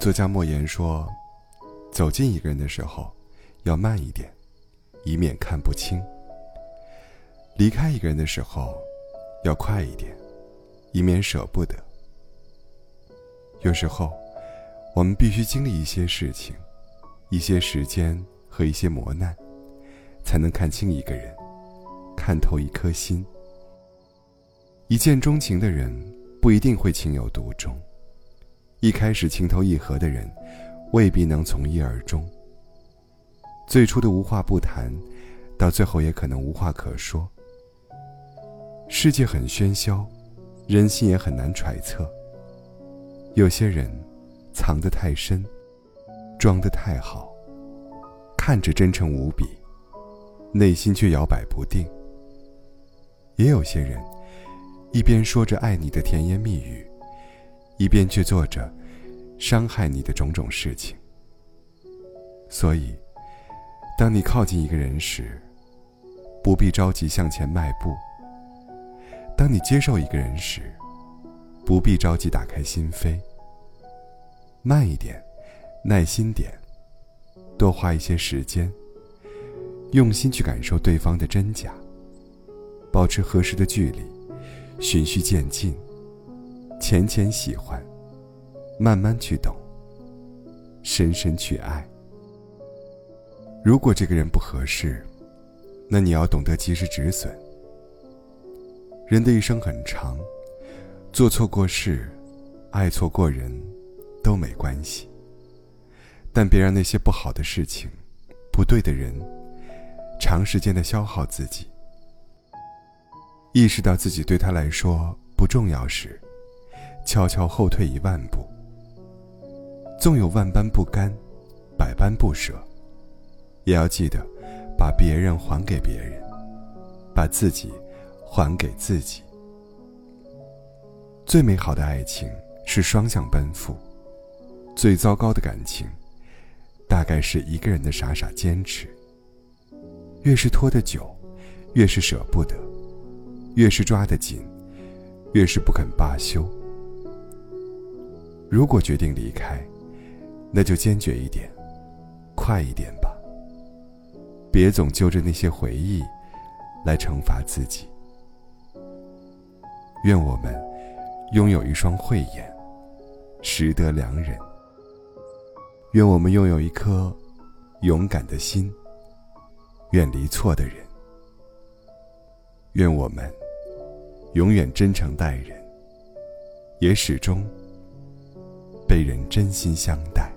作家莫言说：“走近一个人的时候，要慢一点，以免看不清；离开一个人的时候，要快一点，以免舍不得。”有时候，我们必须经历一些事情、一些时间和一些磨难，才能看清一个人，看透一颗心。一见钟情的人不一定会情有独钟，一开始情投意合的人未必能从一而终。最初的无话不谈，到最后也可能无话可说。世界很喧嚣，人心也很难揣测。有些人藏得太深，装得太好，看着真诚无比，内心却摇摆不定。也有些人一边说着爱你的甜言蜜语，一边却做着伤害你的种种事情。所以，当你靠近一个人时，不必着急向前迈步；当你接受一个人时，不必着急打开心扉，慢一点，耐心点，多花一些时间，用心去感受对方的真假，保持合适的距离，循序渐进，浅浅喜欢，慢慢去懂，深深去爱。如果这个人不合适，那你要懂得及时止损。人的一生很长。做错过事，爱错过人，都没关系。但别让那些不好的事情、不对的人，长时间的消耗自己。意识到自己对他来说不重要时，悄悄后退一万步。纵有万般不甘，百般不舍，也要记得，把别人还给别人，把自己还给自己。最美好的爱情是双向奔赴，最糟糕的感情，大概是一个人的傻傻坚持。越是拖得久，越是舍不得；越是抓得紧，越是不肯罢休。如果决定离开，那就坚决一点，快一点吧。别总揪着那些回忆，来惩罚自己。愿我们。拥有一双慧眼，识得良人。愿我们拥有一颗勇敢的心，远离错的人。愿我们永远真诚待人，也始终被人真心相待。